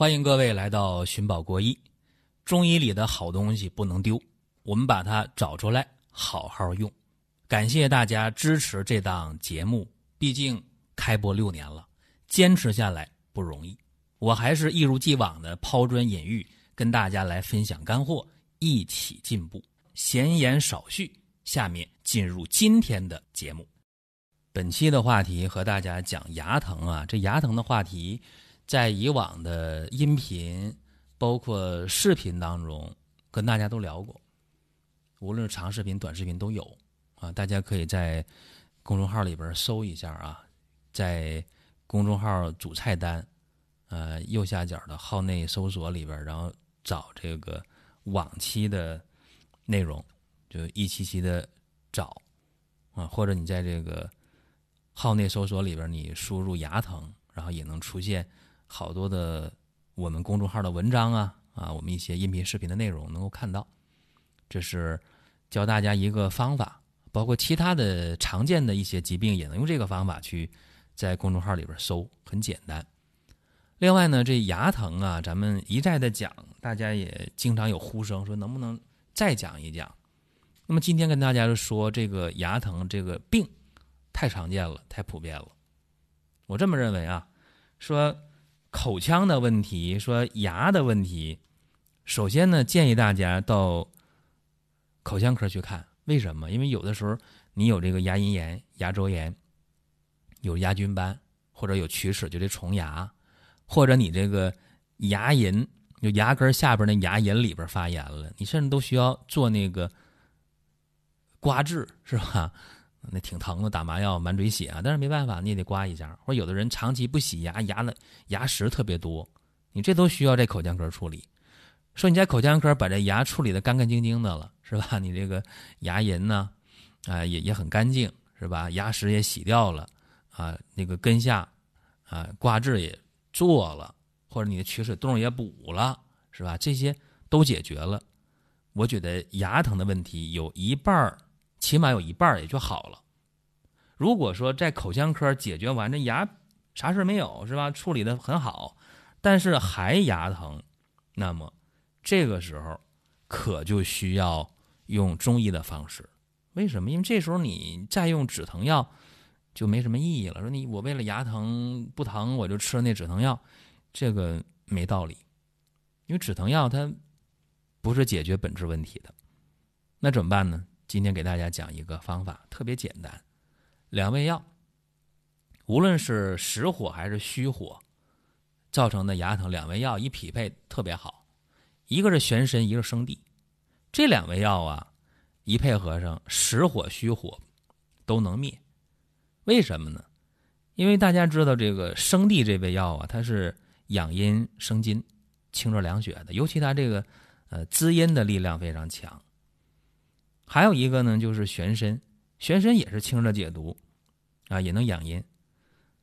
欢迎各位来到寻宝国医。中医里的好东西不能丢，我们把它找出来，好好用。感谢大家支持这档节目，毕竟开播六年了，坚持下来不容易。我还是一如既往的抛砖引玉，跟大家来分享干货，一起进步。闲言少叙，下面进入今天的节目。本期的话题和大家讲牙疼啊，这牙疼的话题，在以往的音频。包括视频当中跟大家都聊过，无论是长视频、短视频都有啊，大家可以在公众号里边搜一下啊，在公众号主菜单呃右下角的号内搜索里边，然后找这个往期的内容，就一期期的找啊，或者你在这个号内搜索里边，你输入牙疼，然后也能出现好多的。我们公众号的文章啊啊，我们一些音频、视频的内容能够看到，这是教大家一个方法，包括其他的常见的一些疾病也能用这个方法去在公众号里边搜，很简单。另外呢，这牙疼啊，咱们一再的讲，大家也经常有呼声说能不能再讲一讲。那么今天跟大家说这个牙疼这个病太常见了，太普遍了。我这么认为啊，说。口腔的问题，说牙的问题，首先呢，建议大家到口腔科去看。为什么？因为有的时候你有这个牙龈炎、牙周炎，有牙菌斑，或者有龋齿，就这虫牙，或者你这个牙龈就牙根下边那牙龈里边发炎了，你甚至都需要做那个刮治，是吧？那挺疼的，打麻药满嘴血啊，但是没办法，你也得刮一下。或者有的人长期不洗牙，牙的牙石特别多，你这都需要这口腔科处理。说你在口腔科把这牙处理的干干净净的了，是吧？你这个牙龈呢，啊也也很干净，是吧？牙石也洗掉了，啊那个根下啊刮治也做了，或者你的龋齿洞也补了，是吧？这些都解决了，我觉得牙疼的问题有一半儿。起码有一半也就好了。如果说在口腔科解决完，这牙啥事没有是吧？处理的很好，但是还牙疼，那么这个时候可就需要用中医的方式。为什么？因为这时候你再用止疼药就没什么意义了。说你我为了牙疼不疼，我就吃了那止疼药，这个没道理。因为止疼药它不是解决本质问题的，那怎么办呢？今天给大家讲一个方法，特别简单，两味药，无论是实火还是虚火造成的牙疼，两味药一匹配特别好。一个是玄参，一个是生地，这两味药啊，一配合上，实火虚火都能灭。为什么呢？因为大家知道这个生地这味药啊，它是养阴生津、清热凉血的，尤其它这个呃滋阴的力量非常强。还有一个呢，就是玄参，玄参也是清热解毒，啊，也能养阴。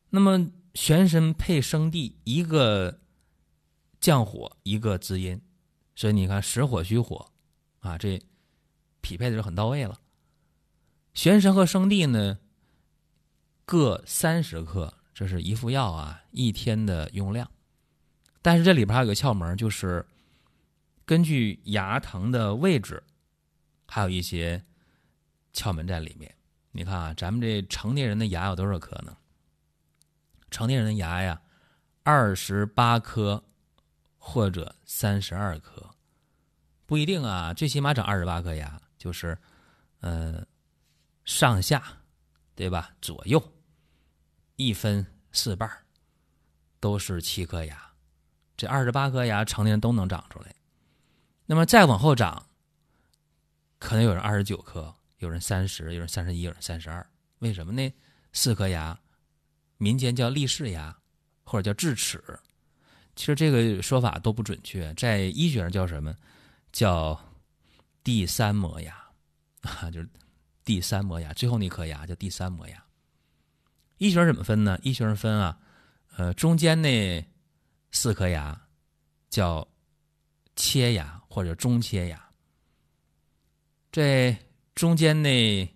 那么玄参配生地，一个降火，一个滋阴，所以你看实火虚火，啊，这匹配的就很到位了。玄参和生地呢，各三十克，这是一副药啊，一天的用量。但是这里边还有个窍门，就是根据牙疼的位置。还有一些窍门在里面。你看啊，咱们这成年人的牙有多少颗呢？成年人的牙呀，二十八颗或者三十二颗，不一定啊。最起码长二十八颗牙，就是呃上下对吧？左右一分四瓣都是七颗牙。这二十八颗牙，成年人都能长出来。那么再往后长。可能有人二十九颗，有人三十，有人三十一，有人三十二。为什么呢？四颗牙，民间叫立式牙，或者叫智齿。其实这个说法都不准确，在医学上叫什么？叫第三磨牙啊，就是第三磨牙，最后那颗牙叫第三磨牙。医学上怎么分呢？医学上分啊，呃，中间那四颗牙叫切牙或者中切牙。这中间那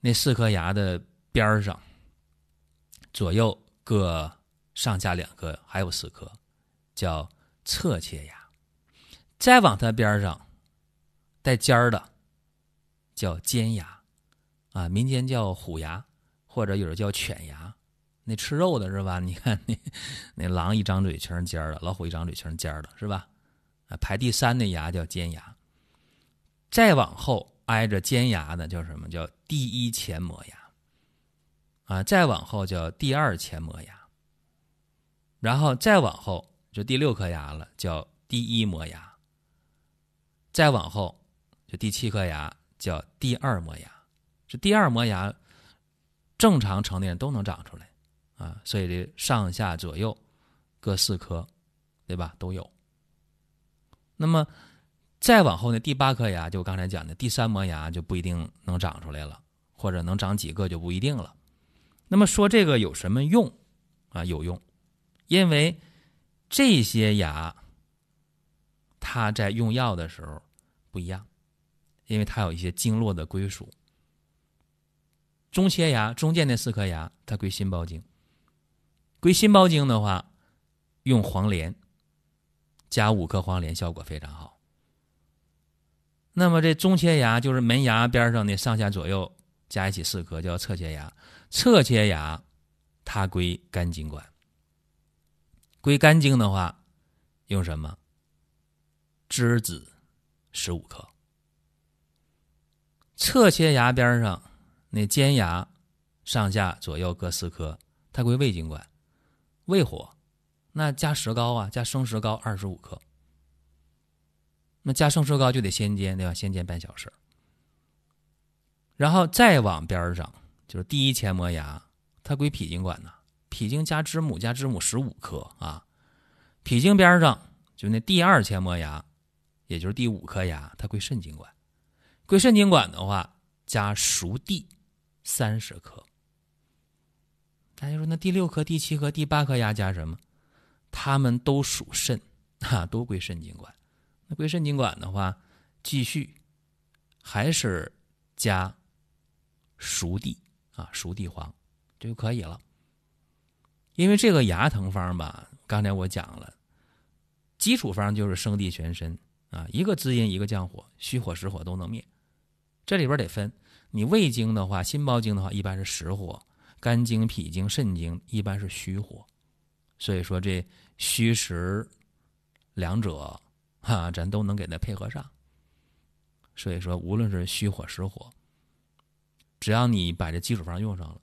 那四颗牙的边上，左右各上下两颗，还有四颗，叫侧切牙，再往它边上带尖儿的叫尖牙，啊，民间叫虎牙，或者有人叫犬牙。那吃肉的是吧？你看 那那狼一张嘴全是尖儿的，老虎一张嘴全是尖儿的，是吧？啊，排第三的牙叫尖牙，再往后挨着尖牙的叫什么？叫第一前磨牙。啊，再往后叫第二前磨牙，然后再往后就第六颗牙了，叫第一磨牙。再往后就第七颗牙叫第二磨牙。这第二磨牙，正常成年人都能长出来。啊，所以这上下左右各四颗，对吧？都有。那么再往后呢，第八颗牙就刚才讲的第三磨牙就不一定能长出来了，或者能长几个就不一定了。那么说这个有什么用啊？有用，因为这些牙它在用药的时候不一样，因为它有一些经络的归属。中切牙中间那四颗牙它归心包经。归心包经的话，用黄连加五颗黄连，效果非常好。那么这中切牙就是门牙边上的上下左右加一起四颗，叫侧切牙。侧切牙它归肝经管。归肝经的话，用什么？栀子十五颗。侧切牙边上那尖牙上下左右各四颗，它归胃经管。胃火，那加石膏啊，加生石膏二十五克。那加生石膏就得先煎，对吧？先煎半小时。然后再往边上，就是第一前磨牙，它归脾经管呢。脾经加知母加知母十五克啊。脾经边上就那第二前磨牙，也就是第五颗牙，它归肾经管。归肾经管的话，加熟地三十克。大家说，那第六颗、第七颗、第八颗牙加什么？它们都属肾，哈，都归肾经管。归肾经管的话，继续还是加熟地啊，熟地黄这就可以了。因为这个牙疼方吧，刚才我讲了，基础方就是生地全身啊，一个滋阴，一个降火，虚火实火都能灭。这里边得分，你胃经的话，心包经的话，一般是实火。肝经、脾经、肾经一般是虚火，所以说这虚实两者哈，咱都能给它配合上。所以说，无论是虚火实火，只要你把这基础方用上了，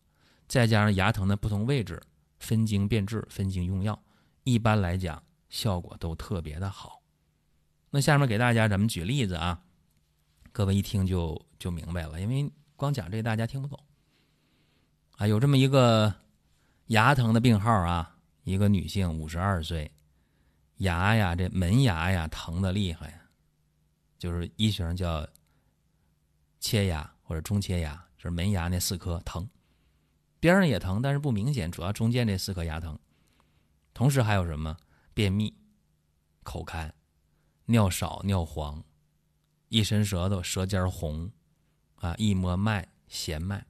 再加上牙疼的不同位置分经辨治、分经用药，一般来讲效果都特别的好。那下面给大家咱们举例子啊，各位一听就就明白了，因为光讲这大家听不懂。啊，有这么一个牙疼的病号啊，一个女性，五十二岁，牙呀，这门牙呀疼的厉害呀，就是医学上叫切牙或者中切牙，就是门牙那四颗疼，边上也疼，但是不明显，主要中间这四颗牙疼。同时还有什么便秘、口干、尿少、尿黄，一伸舌头舌尖红，啊，一摸脉弦脉。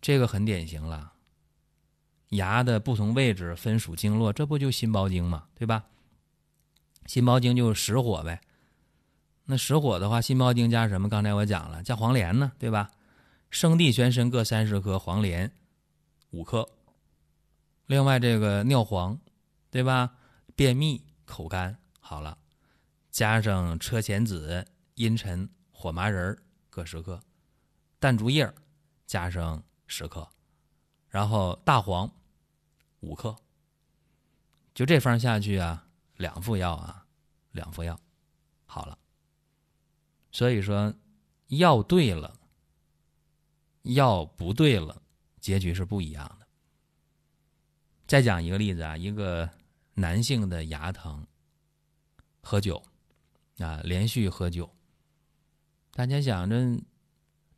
这个很典型了，牙的不同位置分属经络，这不就心包经吗？对吧？心包经就是实火呗。那实火的话，心包经加什么？刚才我讲了，加黄连呢，对吧？生地全身各三十克，黄连五克。另外这个尿黄，对吧？便秘、口干好了，加上车前子、茵陈、火麻仁各十克，淡竹叶加上。十克，然后大黄五克，就这方下去啊，两副药啊，两副药好了。所以说，药对了，药不对了，结局是不一样的。再讲一个例子啊，一个男性的牙疼，喝酒啊，连续喝酒，大家想着。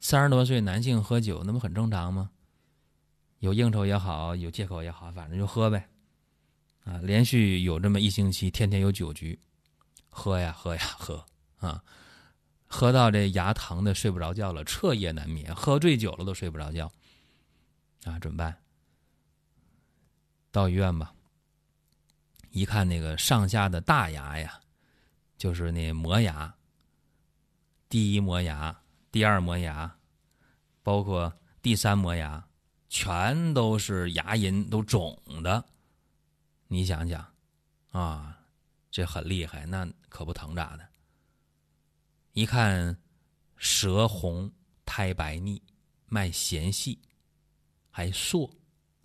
三十多岁男性喝酒，那不很正常吗？有应酬也好，有借口也好，反正就喝呗。啊，连续有这么一星期，天天有酒局，喝呀喝呀喝啊，喝到这牙疼的睡不着觉了，彻夜难眠，喝醉酒了都睡不着觉。啊，怎么办？到医院吧。一看那个上下的大牙呀，就是那磨牙，第一磨牙、第二磨牙，包括第三磨牙，全都是牙龈都肿的。你想想，啊，这很厉害，那可不疼咋的？一看舌红、苔白腻、脉弦细，还硕，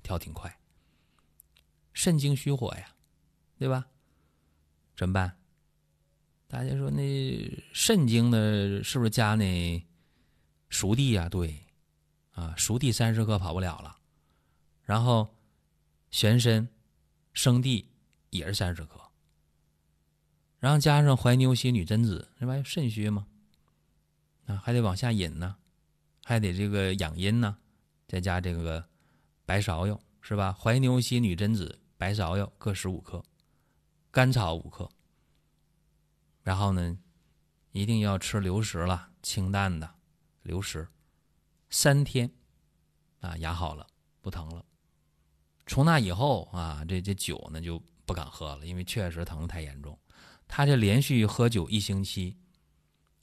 跳挺快，肾经虚火呀。对吧？怎么办？大家说那肾经呢？是不是加那熟地呀？对，啊，熟地三十克跑不了了。然后玄参、生地也是三十克。然后加上怀牛膝、女贞子，这玩意肾虚吗？啊，还得往下引呢，还得这个养阴呢。再加这个白芍药，是吧？怀牛膝、女贞子、白芍药各十五克。甘草五克，然后呢，一定要吃流食了，清淡的流食，三天，啊，牙好了，不疼了。从那以后啊，这这酒呢就不敢喝了，因为确实疼的太严重。他这连续喝酒一星期，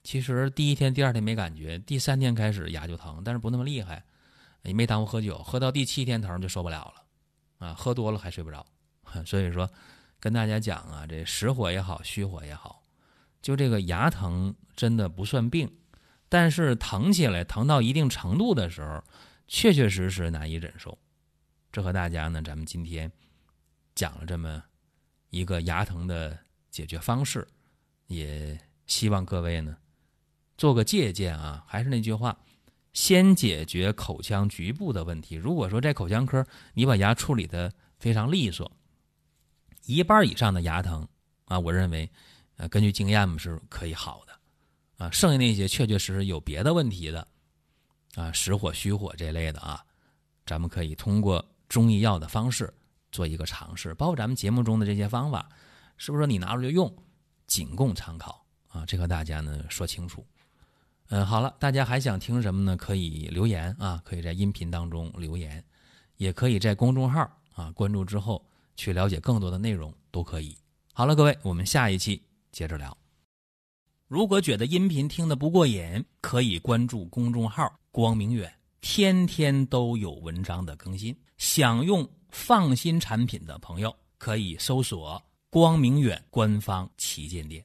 其实第一天、第二天没感觉，第三天开始牙就疼，但是不那么厉害，也没耽误喝酒。喝到第七天疼就受不了了，啊，喝多了还睡不着，所以说。跟大家讲啊，这实火也好，虚火也好，就这个牙疼真的不算病，但是疼起来，疼到一定程度的时候，确确实实难以忍受。这和大家呢，咱们今天讲了这么一个牙疼的解决方式，也希望各位呢做个借鉴啊。还是那句话，先解决口腔局部的问题。如果说在口腔科你把牙处理的非常利索。一半以上的牙疼啊，我认为，呃，根据经验嘛是可以好的，啊，剩下那些确确实实有别的问题的，啊，实火虚火这类的啊，咱们可以通过中医药的方式做一个尝试，包括咱们节目中的这些方法，是不是你拿出来用，仅供参考啊？这和大家呢说清楚。嗯，好了，大家还想听什么呢？可以留言啊，可以在音频当中留言，也可以在公众号啊关注之后。去了解更多的内容都可以。好了，各位，我们下一期接着聊。如果觉得音频听得不过瘾，可以关注公众号“光明远”，天天都有文章的更新。想用放心产品的朋友，可以搜索“光明远”官方旗舰店。